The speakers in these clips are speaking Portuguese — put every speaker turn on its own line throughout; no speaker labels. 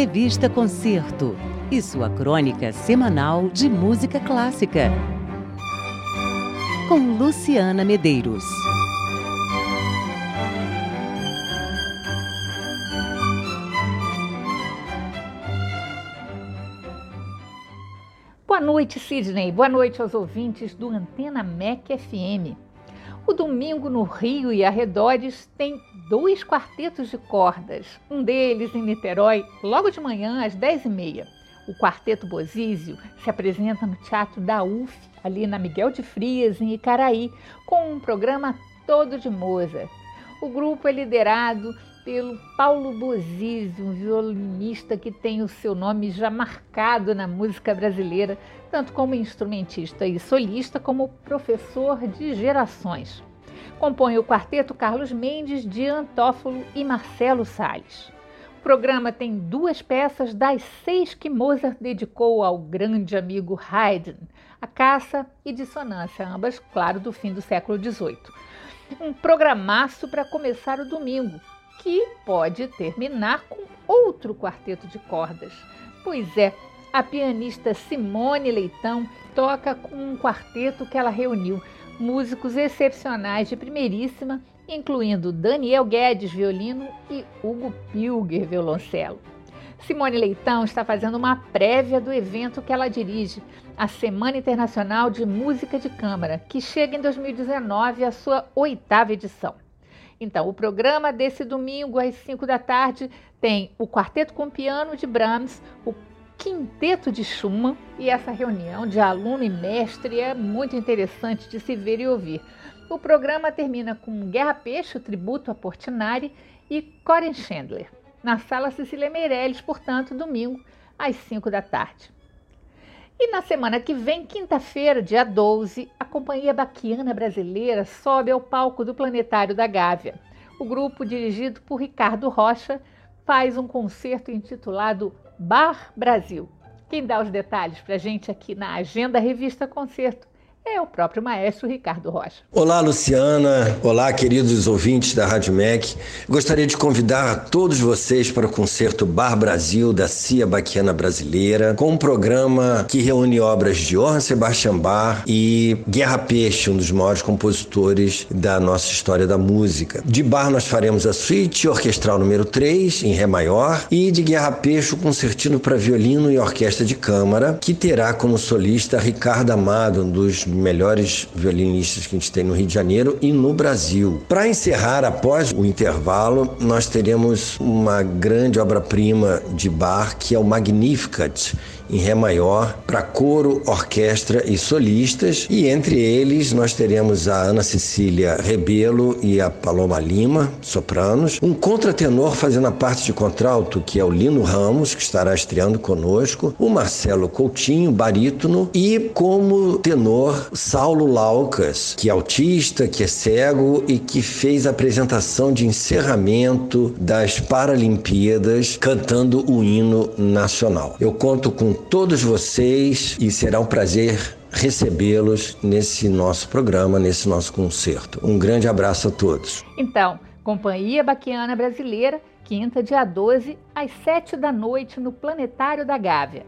Revista Concerto e sua crônica semanal de música clássica. Com Luciana Medeiros.
Boa noite, Sidney. Boa noite aos ouvintes do Antena MEC FM. O domingo no Rio e arredores tem dois quartetos de cordas, um deles em Niterói, logo de manhã às 10h30. O Quarteto Bozísio se apresenta no Teatro da UF, ali na Miguel de Frias, em Icaraí, com um programa todo de Mozart. O grupo é liderado pelo Paulo Bozizzi, um violinista que tem o seu nome já marcado na música brasileira, tanto como instrumentista e solista, como professor de gerações. Compõe o quarteto Carlos Mendes, de Antófilo e Marcelo Salles. O programa tem duas peças das seis que Mozart dedicou ao grande amigo Haydn, A Caça e Dissonância, ambas, claro, do fim do século XVIII. Um programaço para começar o domingo, que pode terminar com outro quarteto de cordas. Pois é, a pianista Simone Leitão toca com um quarteto que ela reuniu músicos excepcionais de primeiríssima, incluindo Daniel Guedes, violino, e Hugo Pilger, violoncelo. Simone Leitão está fazendo uma prévia do evento que ela dirige, a Semana Internacional de Música de Câmara, que chega em 2019 à sua oitava edição. Então, o programa desse domingo às 5 da tarde tem o Quarteto com Piano de Brahms, o Quinteto de Schumann e essa reunião de aluno e mestre é muito interessante de se ver e ouvir. O programa termina com Guerra Peixe, o tributo a Portinari e Coren Chandler, na Sala Cecília Meirelles, portanto, domingo às 5 da tarde. E na semana que vem, quinta-feira, dia 12, a Companhia Baquiana Brasileira sobe ao palco do Planetário da Gávea. O grupo, dirigido por Ricardo Rocha, faz um concerto intitulado Bar Brasil. Quem dá os detalhes para a gente aqui na Agenda Revista Concerto é o próprio maestro Ricardo Rocha.
Olá, Luciana. Olá, queridos ouvintes da Rádio MEC. Gostaria de convidar todos vocês para o concerto Bar Brasil da Cia Baquiana Brasileira, com um programa que reúne obras de Johann Sebastian Bach e Guerra Peixe, um dos maiores compositores da nossa história da música. De Bar nós faremos a suíte orquestral número 3 em ré maior e de Guerra Peixe o concertino para violino e orquestra de câmara, que terá como solista Ricardo Amado, um dos melhores violinistas que a gente tem no Rio de Janeiro e no Brasil. Para encerrar, após o intervalo, nós teremos uma grande obra-prima de Bach, que é o Magnificat, em Ré maior para coro, orquestra e solistas, e entre eles nós teremos a Ana Cecília Rebelo e a Paloma Lima, sopranos, um contratenor fazendo a parte de contralto, que é o Lino Ramos, que estará estreando conosco, o Marcelo Coutinho, barítono, e como tenor Saulo Laucas, que é autista, que é cego e que fez a apresentação de encerramento das Paralimpíadas cantando o hino nacional. Eu conto com todos vocês e será um prazer recebê-los nesse nosso programa, nesse nosso concerto. Um grande abraço a todos.
Então, Companhia Baquiana Brasileira, quinta, dia 12, às 7 da noite, no Planetário da Gávea.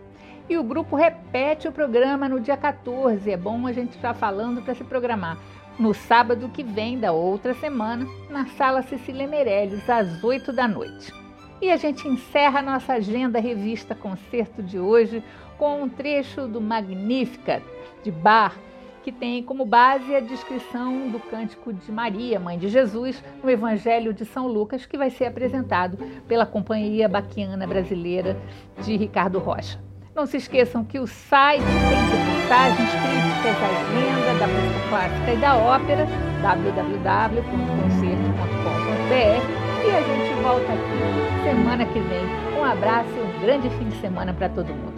E o grupo repete o programa no dia 14. É bom a gente estar falando para se programar. No sábado que vem da outra semana, na Sala Cecília Meirelles, às 8 da noite. E a gente encerra nossa agenda revista concerto de hoje com um trecho do Magnificat de Bach, que tem como base a descrição do cântico de Maria, mãe de Jesus, no Evangelho de São Lucas, que vai ser apresentado pela Companhia Baquiana Brasileira de Ricardo Rocha. Não se esqueçam que o site tem reportagens, críticas, agenda da música clássica e da ópera, www.concerto.com.br e a gente volta aqui semana que vem. Um abraço e um grande fim de semana para todo mundo.